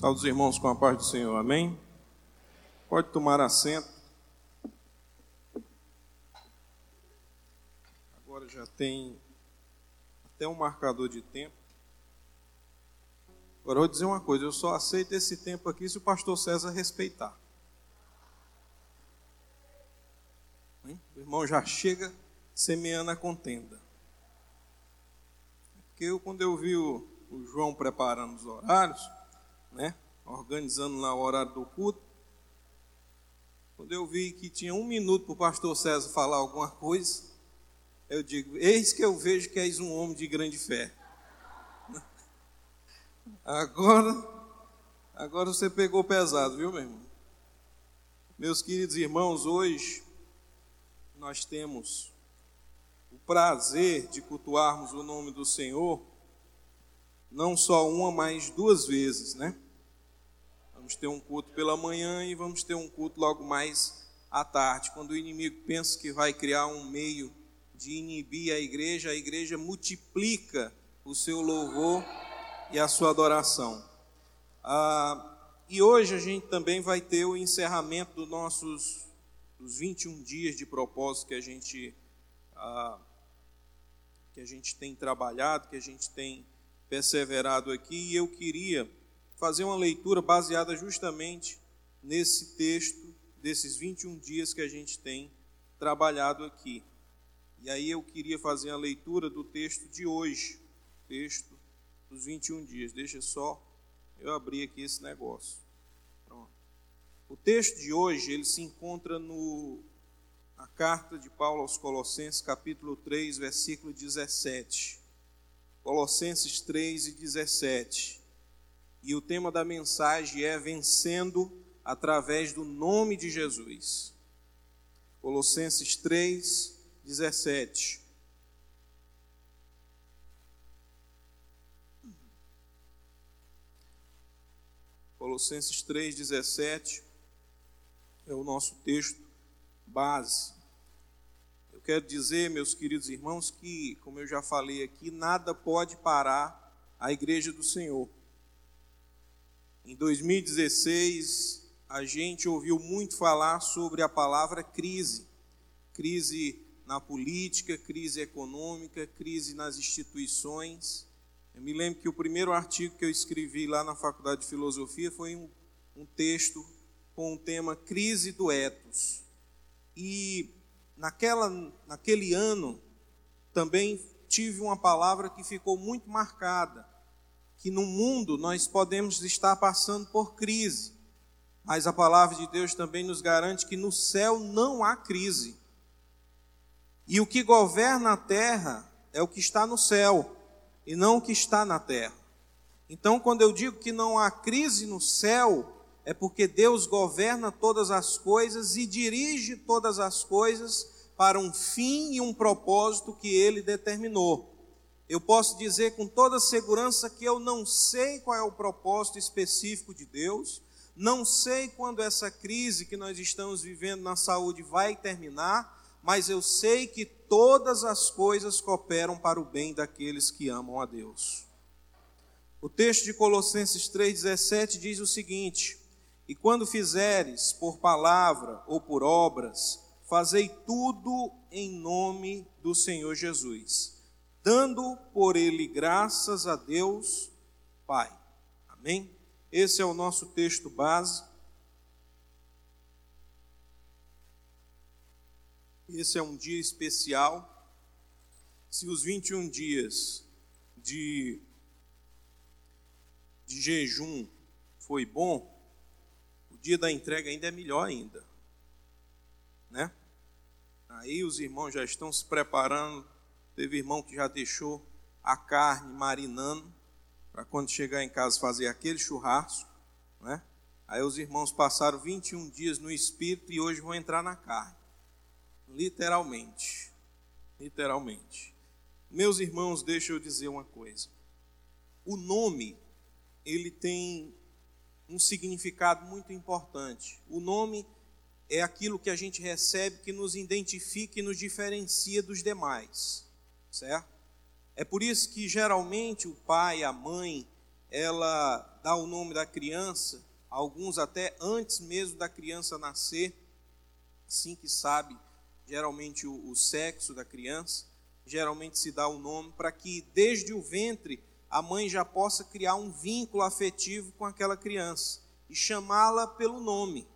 Todos os irmãos com a paz do Senhor, amém? Pode tomar assento. Agora já tem até um marcador de tempo. Agora eu vou dizer uma coisa: eu só aceito esse tempo aqui se o pastor César respeitar. O irmão já chega semeando a contenda. Porque eu, quando eu vi o, o João preparando os horários, né, organizando lá o horário do culto, quando eu vi que tinha um minuto para o pastor César falar alguma coisa, eu digo: Eis que eu vejo que és um homem de grande fé. Agora, agora você pegou pesado, viu, meu irmão? Meus queridos irmãos, hoje nós temos o prazer de cultuarmos o nome do Senhor, não só uma, mas duas vezes, né? Vamos ter um culto pela manhã e vamos ter um culto logo mais à tarde. Quando o inimigo pensa que vai criar um meio de inibir a igreja, a igreja multiplica o seu louvor e a sua adoração. Ah, e hoje a gente também vai ter o encerramento dos nossos dos 21 dias de propósito que a gente ah, que a gente tem trabalhado, que a gente tem perseverado aqui, e eu queria fazer uma leitura baseada justamente nesse texto desses 21 dias que a gente tem trabalhado aqui. E aí eu queria fazer a leitura do texto de hoje, texto dos 21 dias. Deixa só eu abrir aqui esse negócio. O texto de hoje, ele se encontra no a carta de Paulo aos Colossenses, capítulo 3, versículo 17. Colossenses 3 e 17. E o tema da mensagem é vencendo através do nome de Jesus. Colossenses 3, 17. Colossenses 3, 17 é o nosso texto base. Quero dizer, meus queridos irmãos, que, como eu já falei aqui, nada pode parar a igreja do Senhor. Em 2016, a gente ouviu muito falar sobre a palavra crise. Crise na política, crise econômica, crise nas instituições. Eu me lembro que o primeiro artigo que eu escrevi lá na Faculdade de Filosofia foi um, um texto com o tema Crise do Etos. E naquela, naquele ano também tive uma palavra que ficou muito marcada, que no mundo nós podemos estar passando por crise, mas a palavra de Deus também nos garante que no céu não há crise. E o que governa a terra é o que está no céu e não o que está na terra. Então, quando eu digo que não há crise no céu, é porque Deus governa todas as coisas e dirige todas as coisas para um fim e um propósito que ele determinou. Eu posso dizer com toda segurança que eu não sei qual é o propósito específico de Deus, não sei quando essa crise que nós estamos vivendo na saúde vai terminar, mas eu sei que todas as coisas cooperam para o bem daqueles que amam a Deus. O texto de Colossenses 3,17 diz o seguinte: e quando fizeres por palavra ou por obras, fazei tudo em nome do Senhor Jesus, dando por ele graças a Deus Pai. Amém? Esse é o nosso texto base. Esse é um dia especial. Se os 21 dias de, de jejum foi bom, dia da entrega ainda é melhor ainda. Né? Aí os irmãos já estão se preparando. Teve irmão que já deixou a carne marinando para quando chegar em casa fazer aquele churrasco, né? Aí os irmãos passaram 21 dias no espírito e hoje vão entrar na carne. Literalmente. Literalmente. Meus irmãos, deixa eu dizer uma coisa. O nome ele tem um significado muito importante. O nome é aquilo que a gente recebe que nos identifica e nos diferencia dos demais, certo? É por isso que geralmente o pai, a mãe, ela dá o nome da criança, alguns até antes mesmo da criança nascer, assim que sabe geralmente o, o sexo da criança, geralmente se dá o nome para que desde o ventre a mãe já possa criar um vínculo afetivo com aquela criança e chamá-la pelo nome.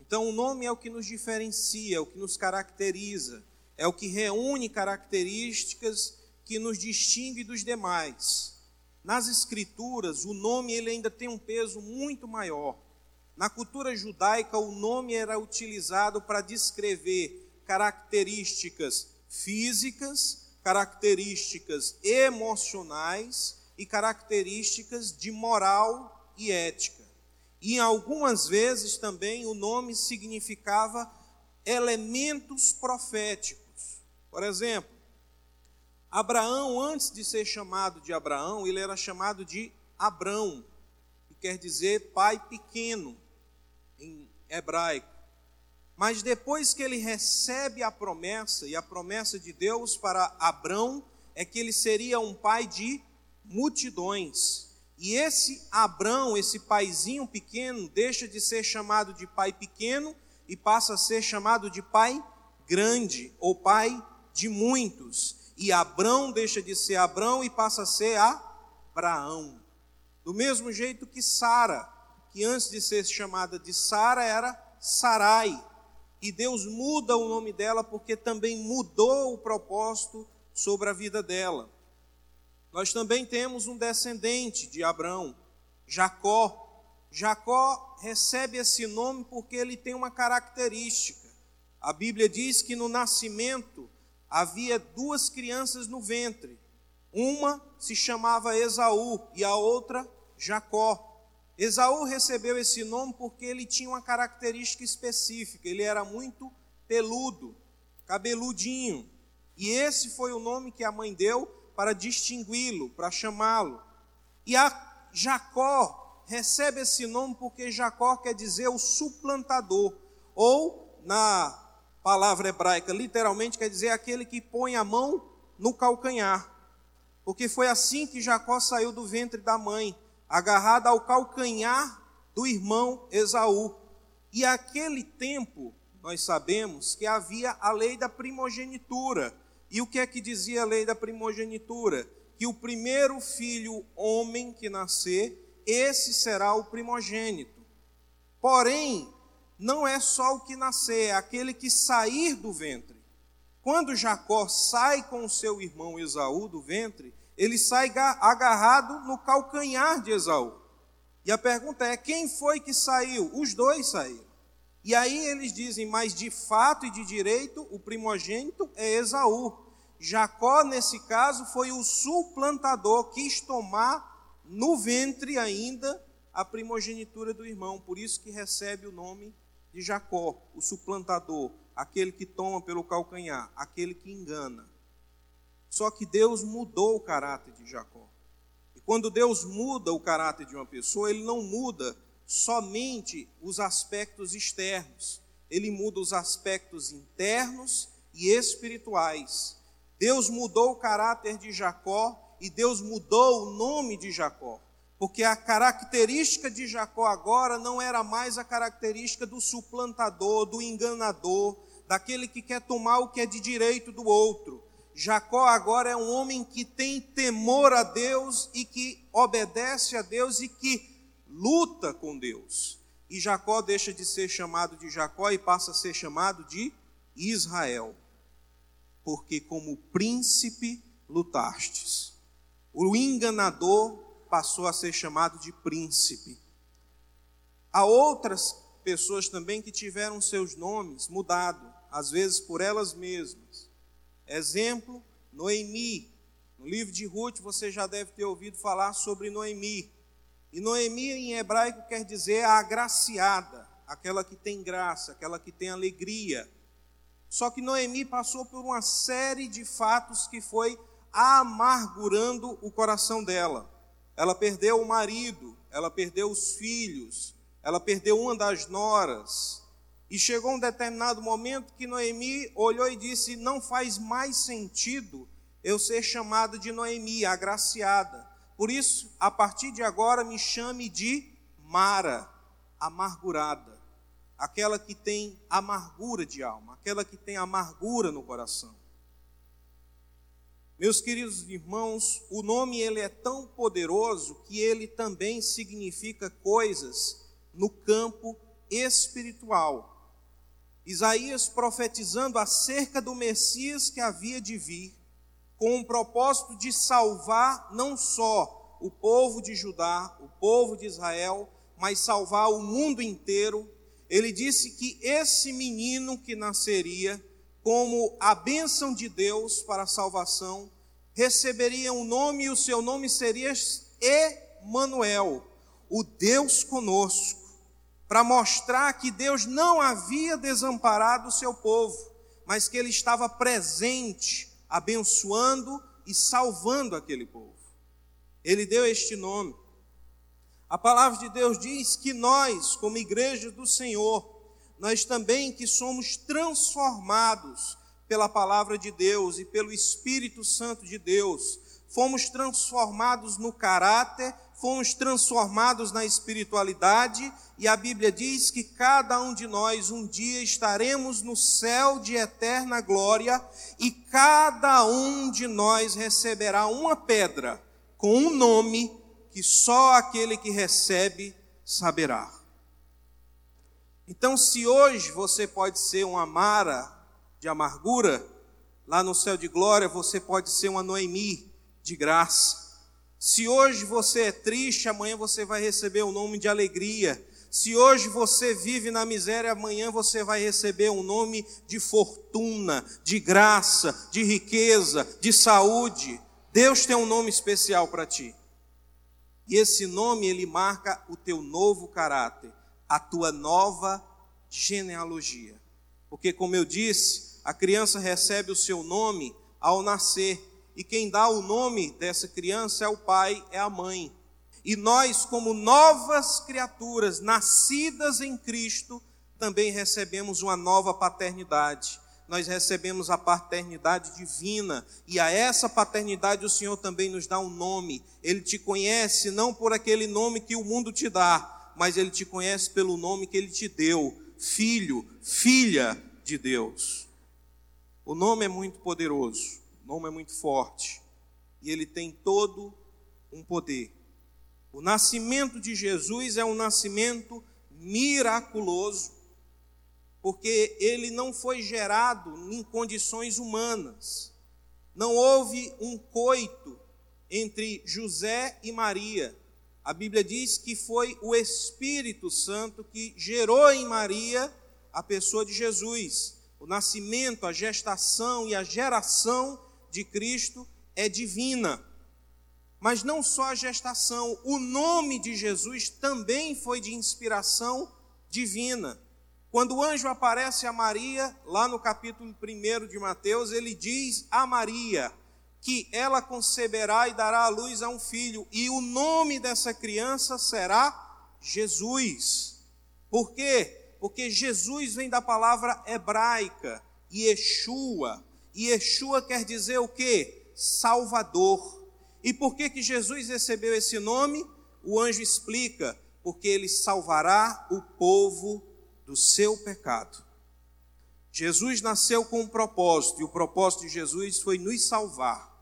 Então, o nome é o que nos diferencia, é o que nos caracteriza, é o que reúne características que nos distingue dos demais. Nas escrituras, o nome ele ainda tem um peso muito maior. Na cultura judaica, o nome era utilizado para descrever características físicas, características emocionais e características de moral e ética. E algumas vezes também o nome significava elementos proféticos. Por exemplo, Abraão, antes de ser chamado de Abraão, ele era chamado de Abrão, que quer dizer pai pequeno em hebraico. Mas depois que ele recebe a promessa, e a promessa de Deus para Abrão é que ele seria um pai de multidões. E esse Abrão, esse paizinho pequeno, deixa de ser chamado de pai pequeno e passa a ser chamado de pai grande, ou pai de muitos. E Abrão deixa de ser Abrão e passa a ser Abraão. Do mesmo jeito que Sara, que antes de ser chamada de Sara era Sarai e Deus muda o nome dela porque também mudou o propósito sobre a vida dela. Nós também temos um descendente de Abraão, Jacó. Jacó recebe esse nome porque ele tem uma característica. A Bíblia diz que no nascimento havia duas crianças no ventre. Uma se chamava Esaú e a outra Jacó. Esaú recebeu esse nome porque ele tinha uma característica específica, ele era muito peludo, cabeludinho. E esse foi o nome que a mãe deu para distingui-lo, para chamá-lo. E Jacó recebe esse nome porque Jacó quer dizer o suplantador, ou na palavra hebraica, literalmente quer dizer aquele que põe a mão no calcanhar. Porque foi assim que Jacó saiu do ventre da mãe agarrada ao calcanhar do irmão Esaú. E aquele tempo, nós sabemos que havia a lei da primogenitura. E o que é que dizia a lei da primogenitura? Que o primeiro filho homem que nascer, esse será o primogênito. Porém, não é só o que nascer, é aquele que sair do ventre. Quando Jacó sai com seu irmão Esaú do ventre, ele sai agarrado no calcanhar de Esaú. E a pergunta é: quem foi que saiu? Os dois saíram. E aí eles dizem: mas de fato e de direito, o primogênito é Esaú. Jacó, nesse caso, foi o suplantador, quis tomar no ventre ainda a primogenitura do irmão, por isso que recebe o nome de Jacó, o suplantador, aquele que toma pelo calcanhar, aquele que engana. Só que Deus mudou o caráter de Jacó. E quando Deus muda o caráter de uma pessoa, ele não muda somente os aspectos externos, ele muda os aspectos internos e espirituais. Deus mudou o caráter de Jacó e Deus mudou o nome de Jacó, porque a característica de Jacó agora não era mais a característica do suplantador, do enganador, daquele que quer tomar o que é de direito do outro. Jacó agora é um homem que tem temor a Deus e que obedece a Deus e que luta com Deus. E Jacó deixa de ser chamado de Jacó e passa a ser chamado de Israel. Porque como príncipe lutastes. O enganador passou a ser chamado de príncipe. Há outras pessoas também que tiveram seus nomes mudados, às vezes por elas mesmas. Exemplo, Noemi. No livro de Ruth você já deve ter ouvido falar sobre Noemi. E Noemi em hebraico quer dizer a agraciada, aquela que tem graça, aquela que tem alegria. Só que Noemi passou por uma série de fatos que foi amargurando o coração dela. Ela perdeu o marido, ela perdeu os filhos, ela perdeu uma das noras, e chegou um determinado momento que Noemi olhou e disse: Não faz mais sentido eu ser chamada de Noemi, agraciada, Por isso, a partir de agora, me chame de Mara, amargurada, aquela que tem amargura de alma, aquela que tem amargura no coração. Meus queridos irmãos, o nome ele é tão poderoso que ele também significa coisas no campo espiritual. Isaías profetizando acerca do Messias que havia de vir, com o propósito de salvar não só o povo de Judá, o povo de Israel, mas salvar o mundo inteiro. Ele disse que esse menino que nasceria como a bênção de Deus para a salvação, receberia um nome e o seu nome seria Emanuel, o Deus conosco para mostrar que Deus não havia desamparado o seu povo, mas que ele estava presente, abençoando e salvando aquele povo. Ele deu este nome. A palavra de Deus diz que nós, como igreja do Senhor, nós também que somos transformados pela palavra de Deus e pelo Espírito Santo de Deus, fomos transformados no caráter fomos transformados na espiritualidade, e a Bíblia diz que cada um de nós um dia estaremos no céu de eterna glória, e cada um de nós receberá uma pedra com um nome que só aquele que recebe saberá. Então, se hoje você pode ser uma Mara de amargura, lá no céu de glória você pode ser uma Noemi de graça. Se hoje você é triste, amanhã você vai receber o um nome de alegria. Se hoje você vive na miséria, amanhã você vai receber um nome de fortuna, de graça, de riqueza, de saúde. Deus tem um nome especial para ti. E esse nome ele marca o teu novo caráter, a tua nova genealogia. Porque como eu disse, a criança recebe o seu nome ao nascer e quem dá o nome dessa criança é o pai, é a mãe. E nós, como novas criaturas, nascidas em Cristo, também recebemos uma nova paternidade. Nós recebemos a paternidade divina, e a essa paternidade o Senhor também nos dá um nome. Ele te conhece não por aquele nome que o mundo te dá, mas ele te conhece pelo nome que ele te deu: Filho, Filha de Deus. O nome é muito poderoso. O nome é muito forte e ele tem todo um poder. O nascimento de Jesus é um nascimento miraculoso, porque ele não foi gerado em condições humanas. Não houve um coito entre José e Maria. A Bíblia diz que foi o Espírito Santo que gerou em Maria a pessoa de Jesus. O nascimento, a gestação e a geração de Cristo é divina. Mas não só a gestação, o nome de Jesus também foi de inspiração divina. Quando o anjo aparece a Maria, lá no capítulo 1 de Mateus, ele diz a Maria que ela conceberá e dará à luz a um filho, e o nome dessa criança será Jesus. Por quê? Porque Jesus vem da palavra hebraica, Yeshua, e Yeshua quer dizer o que? Salvador. E por que, que Jesus recebeu esse nome? O anjo explica: porque ele salvará o povo do seu pecado. Jesus nasceu com um propósito, e o propósito de Jesus foi nos salvar.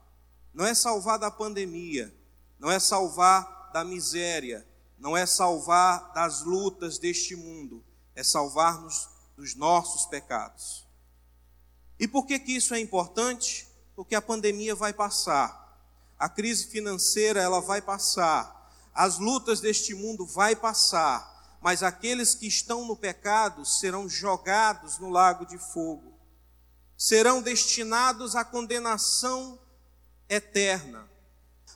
Não é salvar da pandemia, não é salvar da miséria, não é salvar das lutas deste mundo, é salvar-nos dos nossos pecados. E por que, que isso é importante? Porque a pandemia vai passar, a crise financeira ela vai passar, as lutas deste mundo vai passar, mas aqueles que estão no pecado serão jogados no lago de fogo, serão destinados à condenação eterna.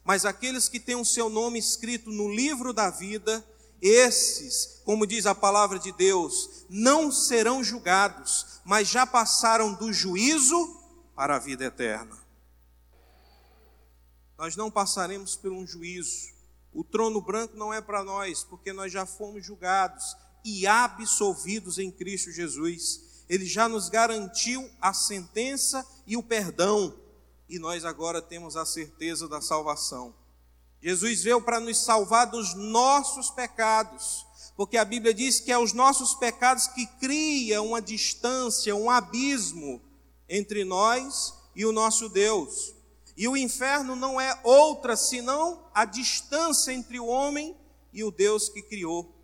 Mas aqueles que têm o seu nome escrito no livro da vida, esses, como diz a palavra de Deus, não serão julgados, mas já passaram do juízo para a vida eterna. Nós não passaremos por um juízo. O trono branco não é para nós, porque nós já fomos julgados e absolvidos em Cristo Jesus. Ele já nos garantiu a sentença e o perdão, e nós agora temos a certeza da salvação. Jesus veio para nos salvar dos nossos pecados, porque a Bíblia diz que é os nossos pecados que criam uma distância, um abismo entre nós e o nosso Deus. E o inferno não é outra senão a distância entre o homem e o Deus que criou.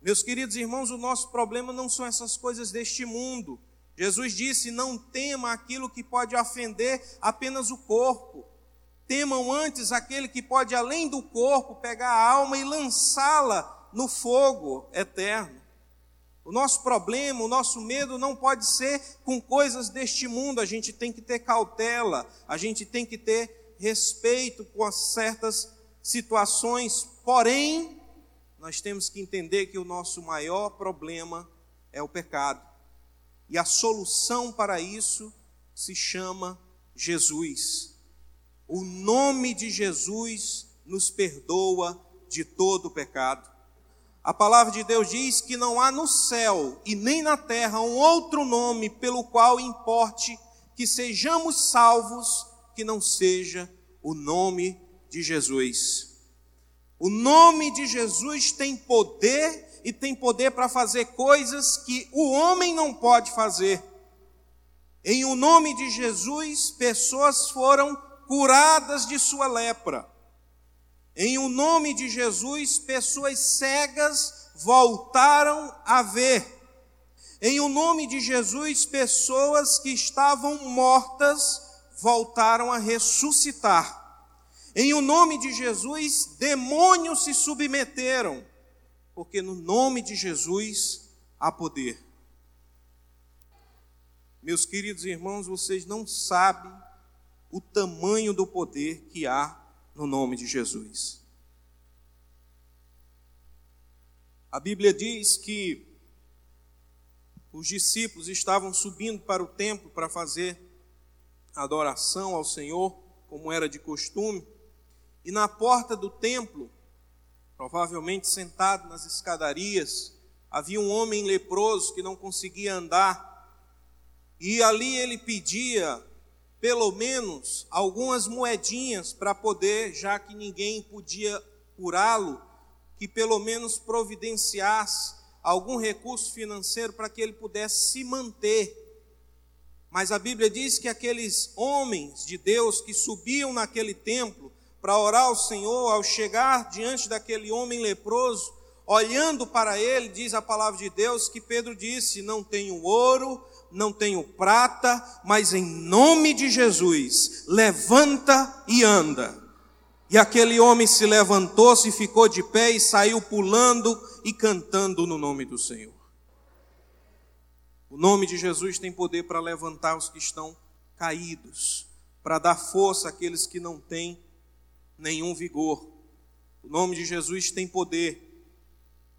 Meus queridos irmãos, o nosso problema não são essas coisas deste mundo. Jesus disse: Não tema aquilo que pode ofender apenas o corpo. Temam antes aquele que pode, além do corpo, pegar a alma e lançá-la no fogo eterno. O nosso problema, o nosso medo não pode ser com coisas deste mundo, a gente tem que ter cautela, a gente tem que ter respeito com certas situações, porém, nós temos que entender que o nosso maior problema é o pecado. E a solução para isso se chama Jesus. O nome de Jesus nos perdoa de todo o pecado. A palavra de Deus diz que não há no céu e nem na terra um outro nome pelo qual importe que sejamos salvos que não seja o nome de Jesus. O nome de Jesus tem poder e tem poder para fazer coisas que o homem não pode fazer. Em o nome de Jesus, pessoas foram curadas de sua lepra. Em o nome de Jesus, pessoas cegas voltaram a ver. Em o nome de Jesus, pessoas que estavam mortas voltaram a ressuscitar. Em o nome de Jesus, demônios se submeteram, porque no nome de Jesus há poder. Meus queridos irmãos, vocês não sabem o tamanho do poder que há no nome de Jesus. A Bíblia diz que os discípulos estavam subindo para o templo para fazer adoração ao Senhor, como era de costume, e na porta do templo, provavelmente sentado nas escadarias, havia um homem leproso que não conseguia andar, e ali ele pedia pelo menos algumas moedinhas para poder, já que ninguém podia curá-lo, que pelo menos providenciasse algum recurso financeiro para que ele pudesse se manter. Mas a Bíblia diz que aqueles homens de Deus que subiam naquele templo para orar ao Senhor, ao chegar diante daquele homem leproso, olhando para ele, diz a palavra de Deus que Pedro disse: Não tenho ouro, não tenho prata, mas em nome de Jesus, levanta e anda. E aquele homem se levantou, se ficou de pé e saiu pulando e cantando no nome do Senhor. O nome de Jesus tem poder para levantar os que estão caídos, para dar força àqueles que não têm nenhum vigor. O nome de Jesus tem poder,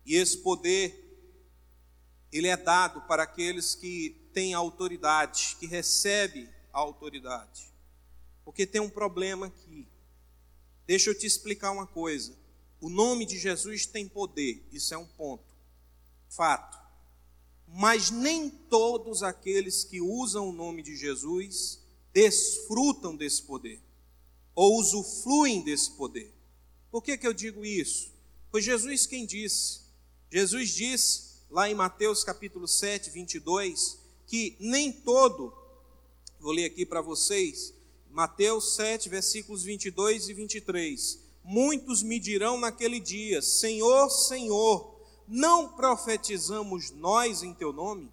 e esse poder ele é dado para aqueles que têm autoridade, que recebe a autoridade. Porque tem um problema aqui. Deixa eu te explicar uma coisa. O nome de Jesus tem poder, isso é um ponto. Fato. Mas nem todos aqueles que usam o nome de Jesus desfrutam desse poder, ou usufruem desse poder. Por que, que eu digo isso? Foi Jesus quem disse. Jesus disse lá em Mateus capítulo 7, 22, que nem todo, vou ler aqui para vocês, Mateus 7, versículos 22 e 23. Muitos me dirão naquele dia: Senhor, Senhor, não profetizamos nós em teu nome?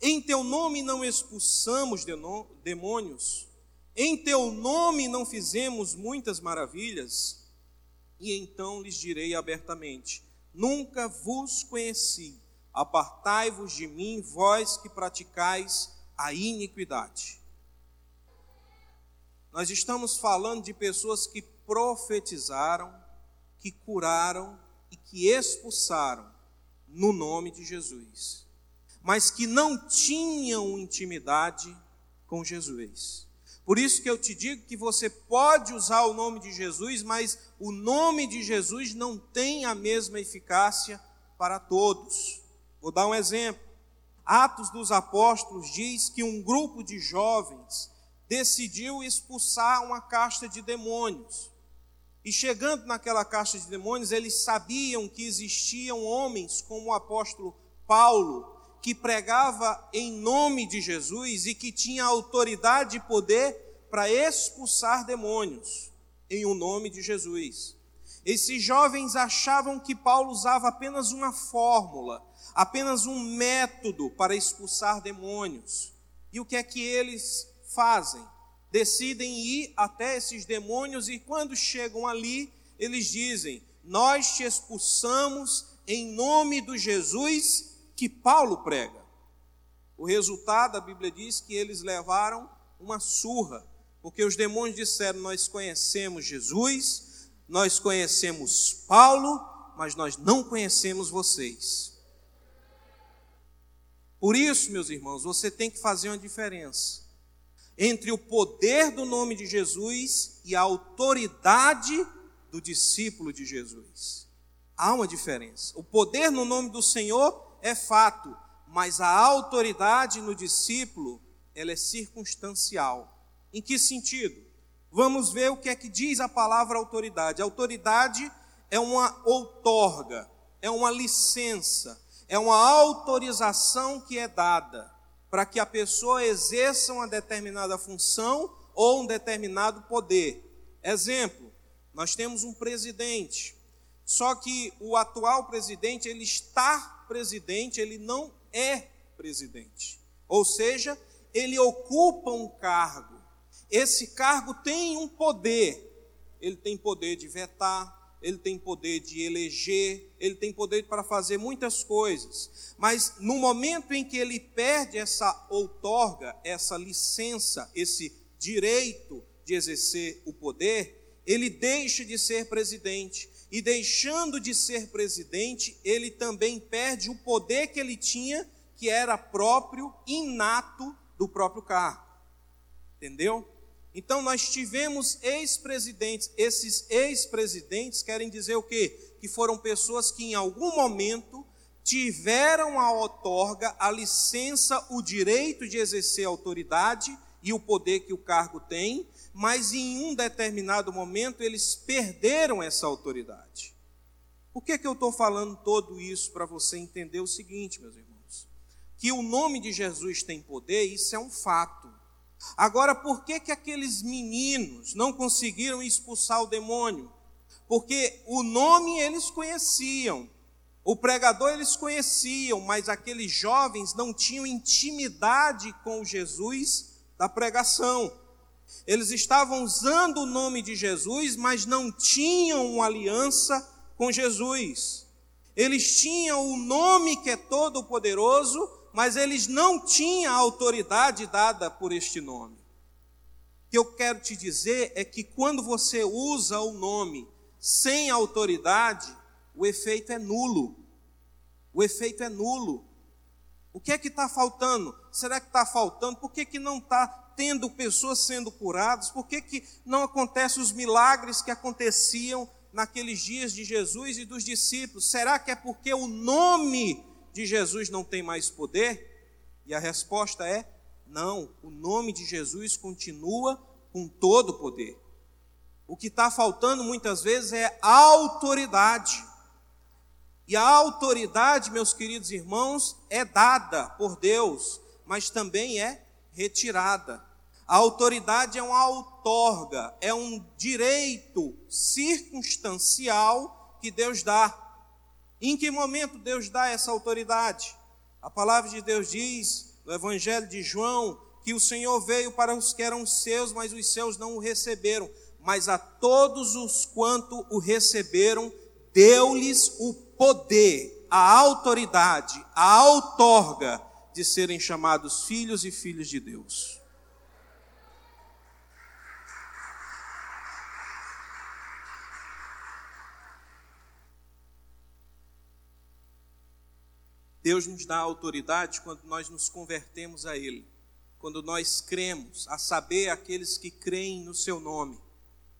Em teu nome não expulsamos demônios? Em teu nome não fizemos muitas maravilhas? E então lhes direi abertamente: Nunca vos conheci Apartai-vos de mim, vós que praticais a iniquidade. Nós estamos falando de pessoas que profetizaram, que curaram e que expulsaram no nome de Jesus, mas que não tinham intimidade com Jesus. Por isso que eu te digo que você pode usar o nome de Jesus, mas o nome de Jesus não tem a mesma eficácia para todos. Vou dar um exemplo. Atos dos Apóstolos diz que um grupo de jovens decidiu expulsar uma casta de demônios. E chegando naquela caixa de demônios, eles sabiam que existiam homens como o apóstolo Paulo, que pregava em nome de Jesus e que tinha autoridade e poder para expulsar demônios em o um nome de Jesus. Esses jovens achavam que Paulo usava apenas uma fórmula, apenas um método para expulsar demônios. E o que é que eles fazem? Decidem ir até esses demônios e quando chegam ali, eles dizem: Nós te expulsamos em nome do Jesus que Paulo prega. O resultado, a Bíblia diz que eles levaram uma surra, porque os demônios disseram: Nós conhecemos Jesus, nós conhecemos Paulo, mas nós não conhecemos vocês. Por isso, meus irmãos, você tem que fazer uma diferença entre o poder do nome de Jesus e a autoridade do discípulo de Jesus. Há uma diferença. O poder no nome do Senhor é fato, mas a autoridade no discípulo, ela é circunstancial. Em que sentido? Vamos ver o que é que diz a palavra autoridade. Autoridade é uma outorga, é uma licença, é uma autorização que é dada para que a pessoa exerça uma determinada função ou um determinado poder. Exemplo, nós temos um presidente, só que o atual presidente, ele está presidente, ele não é presidente. Ou seja, ele ocupa um cargo. Esse cargo tem um poder. Ele tem poder de vetar, ele tem poder de eleger, ele tem poder para fazer muitas coisas. Mas no momento em que ele perde essa outorga, essa licença, esse direito de exercer o poder, ele deixa de ser presidente. E deixando de ser presidente, ele também perde o poder que ele tinha, que era próprio, inato do próprio cargo. Entendeu? Então nós tivemos ex-presidentes. Esses ex-presidentes querem dizer o quê? Que foram pessoas que em algum momento tiveram a outorga, a licença, o direito de exercer a autoridade e o poder que o cargo tem, mas em um determinado momento eles perderam essa autoridade. Por que, que eu estou falando todo isso para você entender o seguinte, meus irmãos? Que o nome de Jesus tem poder, isso é um fato. Agora, por que, que aqueles meninos não conseguiram expulsar o demônio? Porque o nome eles conheciam, o pregador eles conheciam, mas aqueles jovens não tinham intimidade com Jesus da pregação. Eles estavam usando o nome de Jesus, mas não tinham uma aliança com Jesus. Eles tinham o nome que é todo poderoso, mas eles não tinham a autoridade dada por este nome. O que eu quero te dizer é que quando você usa o nome sem autoridade, o efeito é nulo. O efeito é nulo. O que é que está faltando? Será que está faltando? Por que, que não está tendo pessoas sendo curadas? Por que, que não acontecem os milagres que aconteciam naqueles dias de Jesus e dos discípulos? Será que é porque o nome de Jesus não tem mais poder? E a resposta é: não, o nome de Jesus continua com todo o poder. O que está faltando muitas vezes é autoridade. E a autoridade, meus queridos irmãos, é dada por Deus, mas também é retirada. A autoridade é uma outorga, é um direito circunstancial que Deus dá. Em que momento Deus dá essa autoridade? A palavra de Deus diz, no Evangelho de João, que o Senhor veio para os que eram seus, mas os seus não o receberam. Mas a todos os quanto o receberam, deu-lhes o poder, a autoridade, a outorga de serem chamados filhos e filhas de Deus. Deus nos dá autoridade quando nós nos convertemos a Ele, quando nós cremos, a saber, aqueles que creem no Seu nome,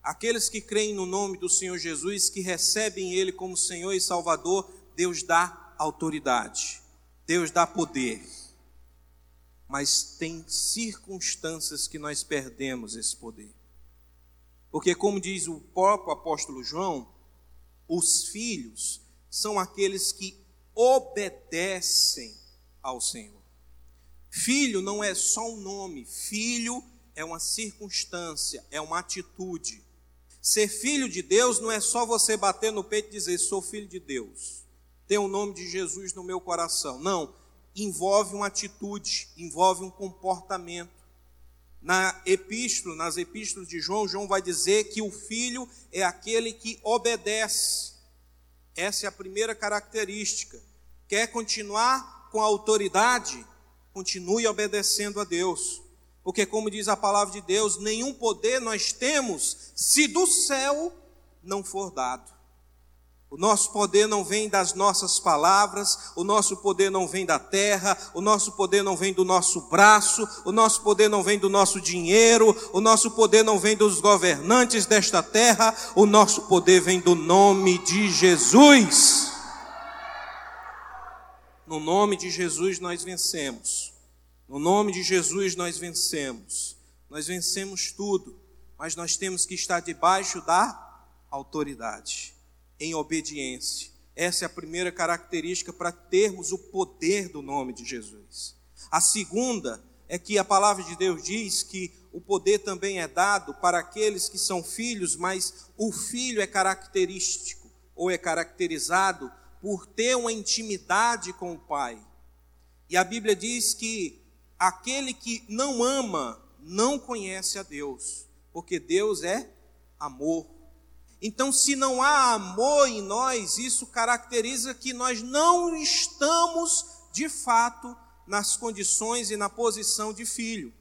aqueles que creem no nome do Senhor Jesus, que recebem Ele como Senhor e Salvador, Deus dá autoridade, Deus dá poder. Mas tem circunstâncias que nós perdemos esse poder. Porque, como diz o próprio apóstolo João, os filhos são aqueles que obedecem ao Senhor. Filho não é só um nome, filho é uma circunstância, é uma atitude. Ser filho de Deus não é só você bater no peito e dizer, sou filho de Deus, tenho o nome de Jesus no meu coração. Não, envolve uma atitude, envolve um comportamento. Na epístola, nas epístolas de João, João vai dizer que o filho é aquele que obedece. Essa é a primeira característica. Quer continuar com a autoridade? Continue obedecendo a Deus. Porque, como diz a palavra de Deus, nenhum poder nós temos se do céu não for dado. O nosso poder não vem das nossas palavras, o nosso poder não vem da terra, o nosso poder não vem do nosso braço, o nosso poder não vem do nosso dinheiro, o nosso poder não vem dos governantes desta terra, o nosso poder vem do nome de Jesus. No nome de Jesus nós vencemos. No nome de Jesus nós vencemos. Nós vencemos tudo, mas nós temos que estar debaixo da autoridade em obediência. Essa é a primeira característica para termos o poder do nome de Jesus. A segunda é que a palavra de Deus diz que o poder também é dado para aqueles que são filhos, mas o filho é característico ou é caracterizado por ter uma intimidade com o pai. E a Bíblia diz que aquele que não ama não conhece a Deus, porque Deus é amor. Então, se não há amor em nós, isso caracteriza que nós não estamos, de fato, nas condições e na posição de filho.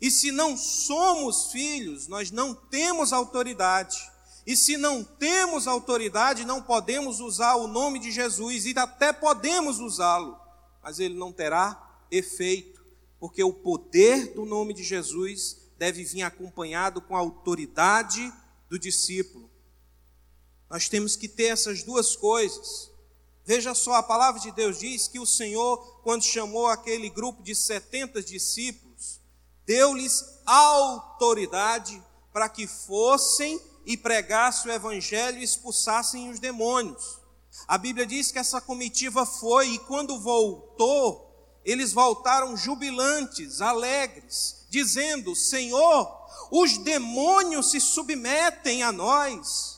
E se não somos filhos, nós não temos autoridade. E se não temos autoridade, não podemos usar o nome de Jesus, e até podemos usá-lo, mas ele não terá efeito, porque o poder do nome de Jesus deve vir acompanhado com a autoridade do discípulo. Nós temos que ter essas duas coisas. Veja só, a palavra de Deus diz que o Senhor, quando chamou aquele grupo de 70 discípulos, deu-lhes autoridade para que fossem e pregassem o evangelho e expulsassem os demônios. A Bíblia diz que essa comitiva foi e quando voltou, eles voltaram jubilantes, alegres, dizendo: Senhor, os demônios se submetem a nós.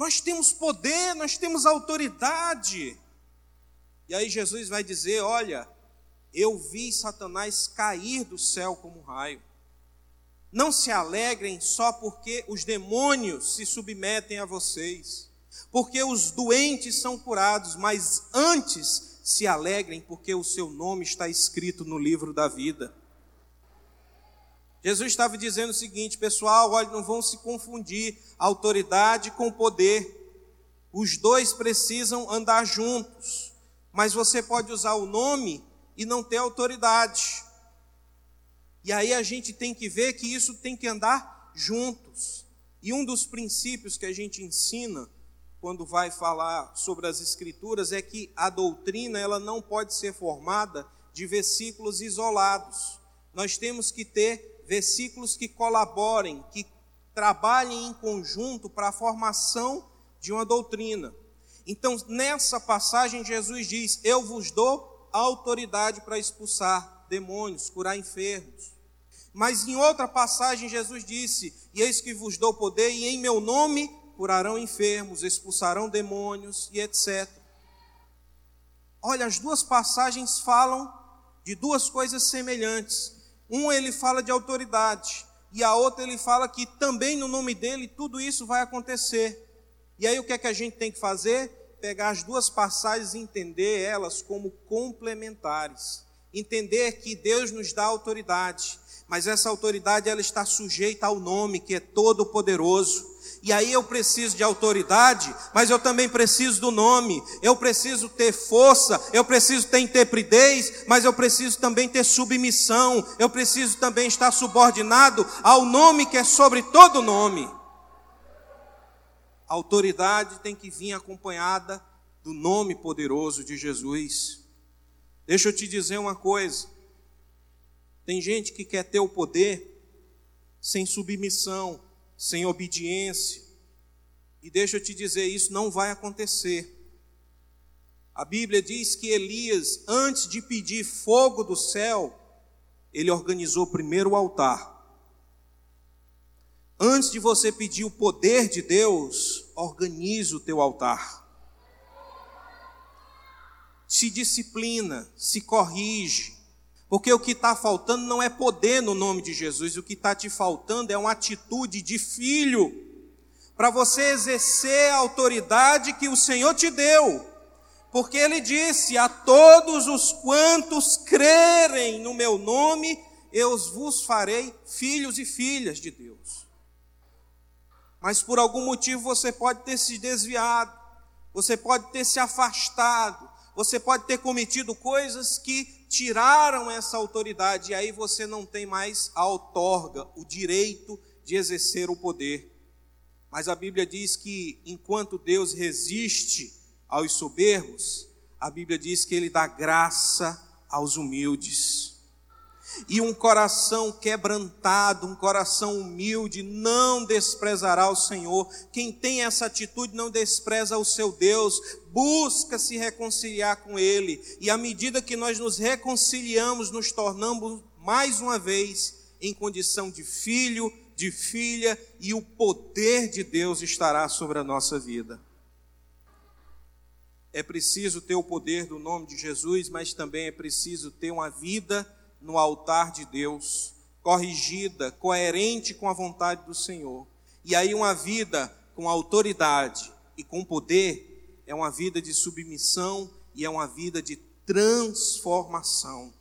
Nós temos poder, nós temos autoridade. E aí Jesus vai dizer: Olha, eu vi Satanás cair do céu como um raio. Não se alegrem só porque os demônios se submetem a vocês, porque os doentes são curados, mas antes se alegrem porque o seu nome está escrito no livro da vida. Jesus estava dizendo o seguinte, pessoal, olha, não vão se confundir autoridade com poder. Os dois precisam andar juntos, mas você pode usar o nome e não ter autoridade. E aí a gente tem que ver que isso tem que andar juntos. E um dos princípios que a gente ensina quando vai falar sobre as escrituras é que a doutrina ela não pode ser formada de versículos isolados. Nós temos que ter versículos que colaborem, que trabalhem em conjunto para a formação de uma doutrina. Então, nessa passagem, Jesus diz: Eu vos dou autoridade para expulsar demônios, curar enfermos. Mas em outra passagem, Jesus disse: E eis que vos dou poder, e em meu nome curarão enfermos, expulsarão demônios e etc. Olha, as duas passagens falam de duas coisas semelhantes. Um ele fala de autoridade, e a outra ele fala que também no nome dele tudo isso vai acontecer. E aí o que é que a gente tem que fazer? Pegar as duas passagens e entender elas como complementares. Entender que Deus nos dá autoridade, mas essa autoridade ela está sujeita ao nome que é todo poderoso e aí eu preciso de autoridade, mas eu também preciso do nome. Eu preciso ter força, eu preciso ter intrepidez, mas eu preciso também ter submissão. Eu preciso também estar subordinado ao nome que é sobre todo nome. A autoridade tem que vir acompanhada do nome poderoso de Jesus. Deixa eu te dizer uma coisa. Tem gente que quer ter o poder sem submissão sem obediência. E deixa eu te dizer, isso não vai acontecer. A Bíblia diz que Elias, antes de pedir fogo do céu, ele organizou primeiro o altar. Antes de você pedir o poder de Deus, organize o teu altar. Se disciplina, se corrige, porque o que está faltando não é poder no nome de Jesus, o que está te faltando é uma atitude de filho, para você exercer a autoridade que o Senhor te deu. Porque ele disse: A todos os quantos crerem no meu nome, eu vos farei filhos e filhas de Deus mas por algum motivo você pode ter se desviado, você pode ter se afastado, você pode ter cometido coisas que tiraram essa autoridade, e aí você não tem mais a outorga, o direito de exercer o poder. Mas a Bíblia diz que enquanto Deus resiste aos soberbos, a Bíblia diz que Ele dá graça aos humildes. E um coração quebrantado, um coração humilde, não desprezará o Senhor. Quem tem essa atitude não despreza o seu Deus, busca se reconciliar com Ele. E à medida que nós nos reconciliamos, nos tornamos mais uma vez em condição de filho, de filha, e o poder de Deus estará sobre a nossa vida. É preciso ter o poder do nome de Jesus, mas também é preciso ter uma vida no altar de Deus, corrigida, coerente com a vontade do Senhor. E aí, uma vida com autoridade e com poder é uma vida de submissão e é uma vida de transformação.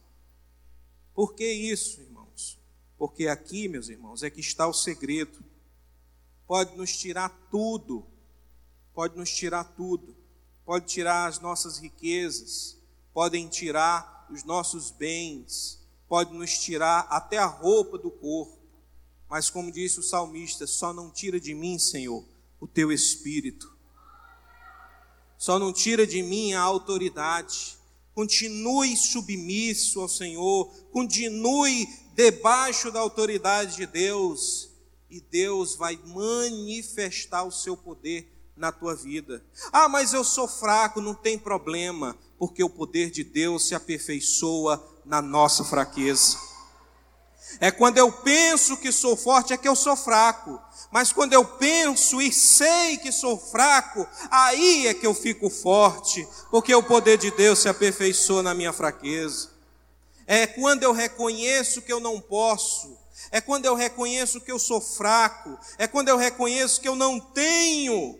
Por que isso, irmãos? Porque aqui, meus irmãos, é que está o segredo. Pode nos tirar tudo, pode nos tirar tudo, pode tirar as nossas riquezas, podem tirar os nossos bens, pode nos tirar até a roupa do corpo, mas como disse o salmista, só não tira de mim, Senhor, o teu espírito. Só não tira de mim a autoridade. Continue submisso ao Senhor, continue debaixo da autoridade de Deus, e Deus vai manifestar o seu poder na tua vida. Ah, mas eu sou fraco, não tem problema, porque o poder de Deus se aperfeiçoa na nossa fraqueza. É quando eu penso que sou forte, é que eu sou fraco. Mas quando eu penso e sei que sou fraco, aí é que eu fico forte, porque o poder de Deus se aperfeiçoa na minha fraqueza. É quando eu reconheço que eu não posso, é quando eu reconheço que eu sou fraco, é quando eu reconheço que eu não tenho.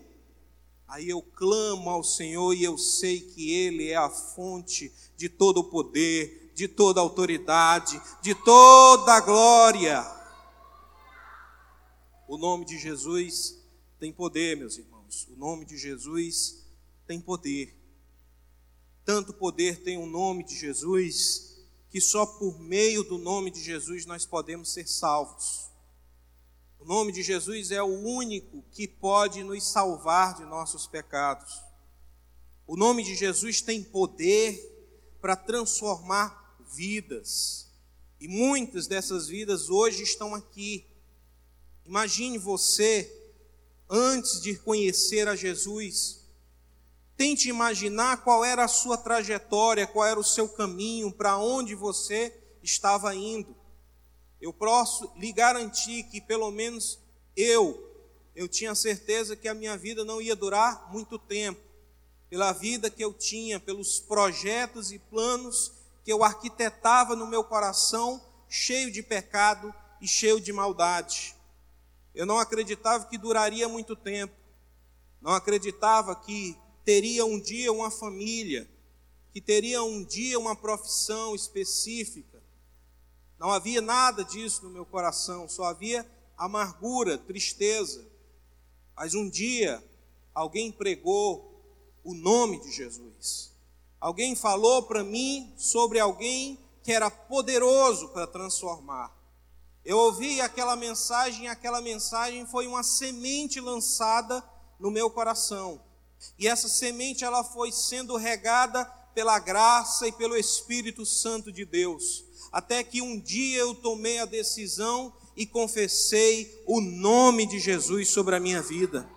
Aí eu clamo ao Senhor e eu sei que Ele é a fonte de todo o poder, de toda autoridade, de toda glória. O nome de Jesus tem poder, meus irmãos. O nome de Jesus tem poder. Tanto poder tem o nome de Jesus, que só por meio do nome de Jesus nós podemos ser salvos. O nome de Jesus é o único que pode nos salvar de nossos pecados. O nome de Jesus tem poder para transformar vidas. E muitas dessas vidas hoje estão aqui. Imagine você, antes de conhecer a Jesus, tente imaginar qual era a sua trajetória, qual era o seu caminho, para onde você estava indo. Eu posso lhe garantir que, pelo menos eu, eu tinha certeza que a minha vida não ia durar muito tempo, pela vida que eu tinha, pelos projetos e planos que eu arquitetava no meu coração, cheio de pecado e cheio de maldade. Eu não acreditava que duraria muito tempo, não acreditava que teria um dia uma família, que teria um dia uma profissão específica. Não havia nada disso no meu coração, só havia amargura, tristeza. Mas um dia alguém pregou o nome de Jesus. Alguém falou para mim sobre alguém que era poderoso para transformar. Eu ouvi aquela mensagem, aquela mensagem foi uma semente lançada no meu coração. E essa semente ela foi sendo regada pela graça e pelo Espírito Santo de Deus, até que um dia eu tomei a decisão e confessei o nome de Jesus sobre a minha vida.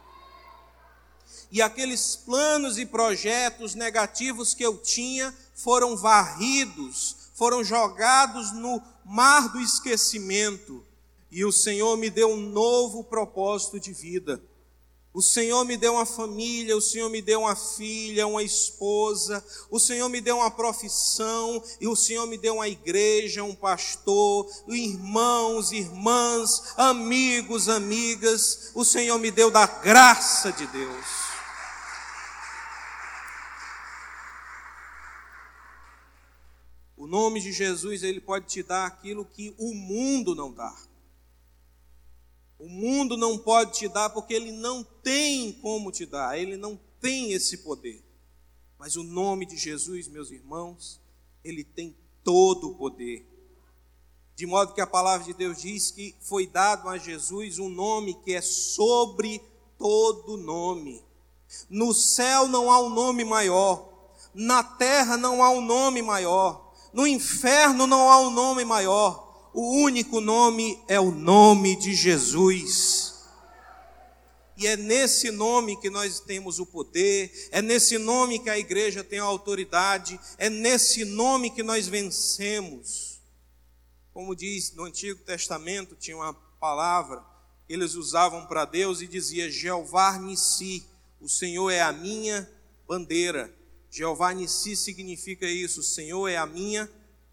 E aqueles planos e projetos negativos que eu tinha foram varridos, foram jogados no mar do esquecimento, e o Senhor me deu um novo propósito de vida. O Senhor me deu uma família, o Senhor me deu uma filha, uma esposa, o Senhor me deu uma profissão, e o Senhor me deu uma igreja, um pastor, irmãos, irmãs, amigos, amigas. O Senhor me deu da graça de Deus. O nome de Jesus, ele pode te dar aquilo que o mundo não dá. O mundo não pode te dar porque ele não tem como te dar, ele não tem esse poder. Mas o nome de Jesus, meus irmãos, ele tem todo o poder. De modo que a palavra de Deus diz que foi dado a Jesus um nome que é sobre todo nome. No céu não há um nome maior, na terra não há um nome maior, no inferno não há um nome maior o único nome é o nome de Jesus. E é nesse nome que nós temos o poder, é nesse nome que a igreja tem a autoridade, é nesse nome que nós vencemos. Como diz no Antigo Testamento, tinha uma palavra que eles usavam para Deus e dizia: Jeová Nissi, o Senhor é a minha bandeira. Jeová Nissi significa isso, o Senhor é a minha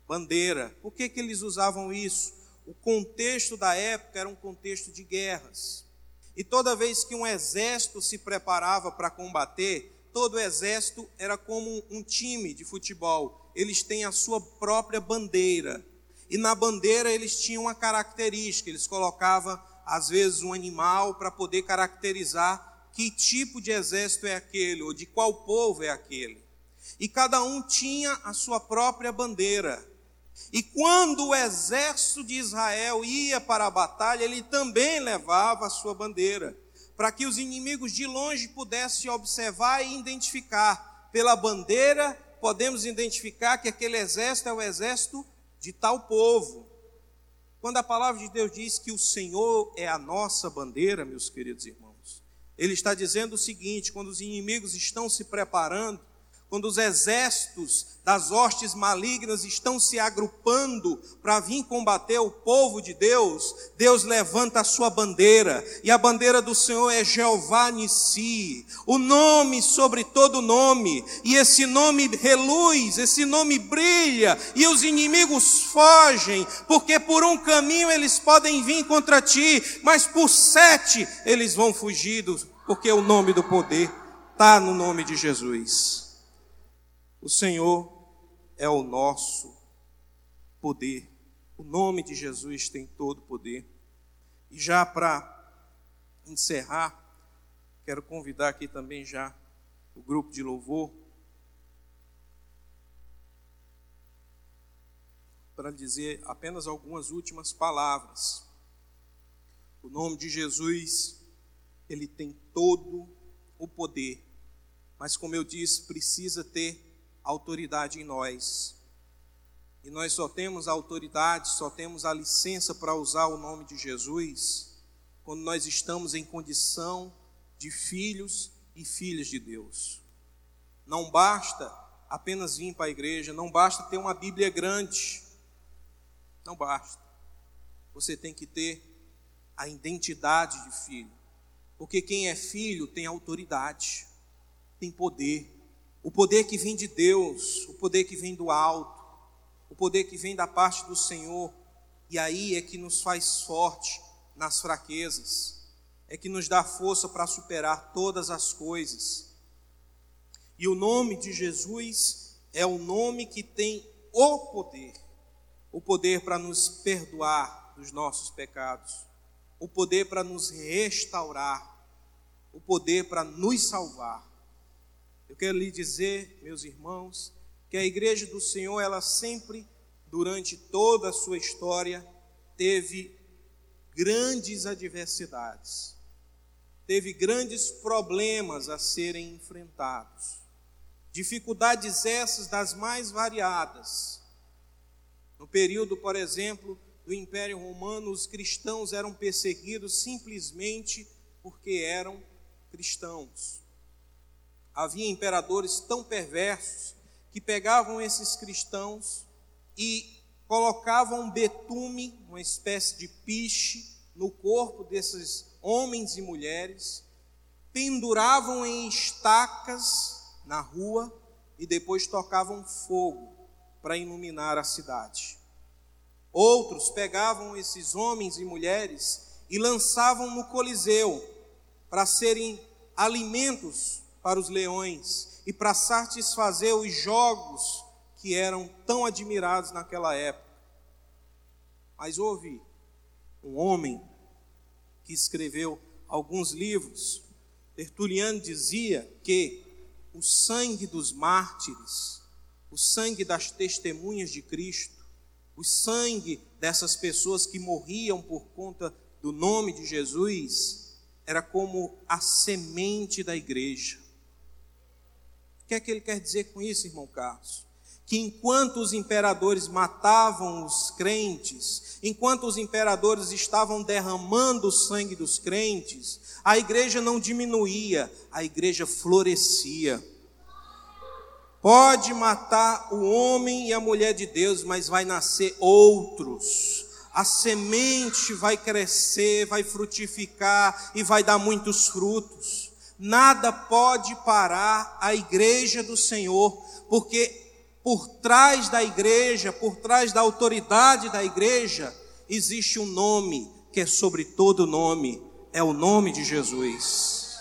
bandeira. Por que, que eles usavam isso? O contexto da época era um contexto de guerras. E toda vez que um exército se preparava para combater, todo exército era como um time de futebol. Eles têm a sua própria bandeira. E na bandeira eles tinham uma característica, eles colocavam às vezes um animal para poder caracterizar que tipo de exército é aquele ou de qual povo é aquele. E cada um tinha a sua própria bandeira. E quando o exército de Israel ia para a batalha, ele também levava a sua bandeira, para que os inimigos de longe pudessem observar e identificar. Pela bandeira, podemos identificar que aquele exército é o exército de tal povo. Quando a palavra de Deus diz que o Senhor é a nossa bandeira, meus queridos irmãos, ele está dizendo o seguinte: quando os inimigos estão se preparando, quando os exércitos das hostes malignas estão se agrupando para vir combater o povo de Deus, Deus levanta a sua bandeira, e a bandeira do Senhor é Jeová Nissi, o nome sobre todo nome, e esse nome reluz, esse nome brilha, e os inimigos fogem, porque por um caminho eles podem vir contra ti, mas por sete eles vão fugir, porque o nome do poder está no nome de Jesus. O Senhor é o nosso poder. O nome de Jesus tem todo o poder. E já para encerrar, quero convidar aqui também já o grupo de louvor para dizer apenas algumas últimas palavras. O nome de Jesus, ele tem todo o poder, mas como eu disse, precisa ter autoridade em nós. E nós só temos a autoridade, só temos a licença para usar o nome de Jesus quando nós estamos em condição de filhos e filhas de Deus. Não basta apenas vir para a igreja, não basta ter uma Bíblia grande. Não basta. Você tem que ter a identidade de filho. Porque quem é filho tem autoridade, tem poder o poder que vem de Deus, o poder que vem do alto, o poder que vem da parte do Senhor, e aí é que nos faz forte nas fraquezas, é que nos dá força para superar todas as coisas. E o nome de Jesus é o nome que tem o poder, o poder para nos perdoar dos nossos pecados, o poder para nos restaurar, o poder para nos salvar. Eu quero lhe dizer, meus irmãos, que a igreja do Senhor, ela sempre, durante toda a sua história, teve grandes adversidades, teve grandes problemas a serem enfrentados, dificuldades essas das mais variadas. No período, por exemplo, do Império Romano, os cristãos eram perseguidos simplesmente porque eram cristãos. Havia imperadores tão perversos que pegavam esses cristãos e colocavam betume, uma espécie de piche, no corpo desses homens e mulheres, penduravam em estacas na rua e depois tocavam fogo para iluminar a cidade. Outros pegavam esses homens e mulheres e lançavam no Coliseu para serem alimentos para os leões e para satisfazer os jogos que eram tão admirados naquela época. Mas houve um homem que escreveu alguns livros. Tertuliano dizia que o sangue dos mártires, o sangue das testemunhas de Cristo, o sangue dessas pessoas que morriam por conta do nome de Jesus, era como a semente da igreja. Que é que ele quer dizer com isso, irmão Carlos? que enquanto os imperadores matavam os crentes, enquanto os imperadores estavam derramando o sangue dos crentes, a igreja não diminuía, a igreja florescia. Pode matar o homem e a mulher de Deus, mas vai nascer outros. A semente vai crescer, vai frutificar e vai dar muitos frutos. Nada pode parar a igreja do Senhor, porque por trás da igreja, por trás da autoridade da igreja, existe um nome que é sobre todo nome, é o nome de Jesus.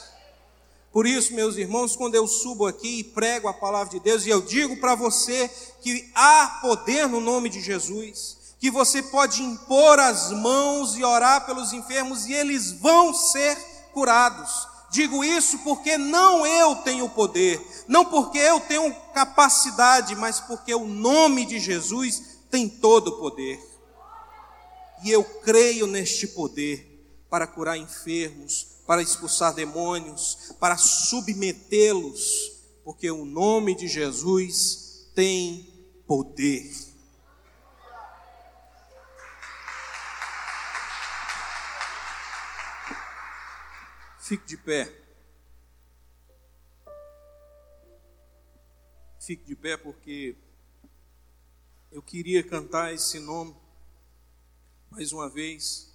Por isso, meus irmãos, quando eu subo aqui e prego a palavra de Deus, e eu digo para você que há poder no nome de Jesus, que você pode impor as mãos e orar pelos enfermos e eles vão ser curados. Digo isso porque não eu tenho poder, não porque eu tenho capacidade, mas porque o nome de Jesus tem todo o poder. E eu creio neste poder para curar enfermos, para expulsar demônios, para submetê-los, porque o nome de Jesus tem poder. Fique de pé. Fique de pé porque eu queria cantar esse nome mais uma vez.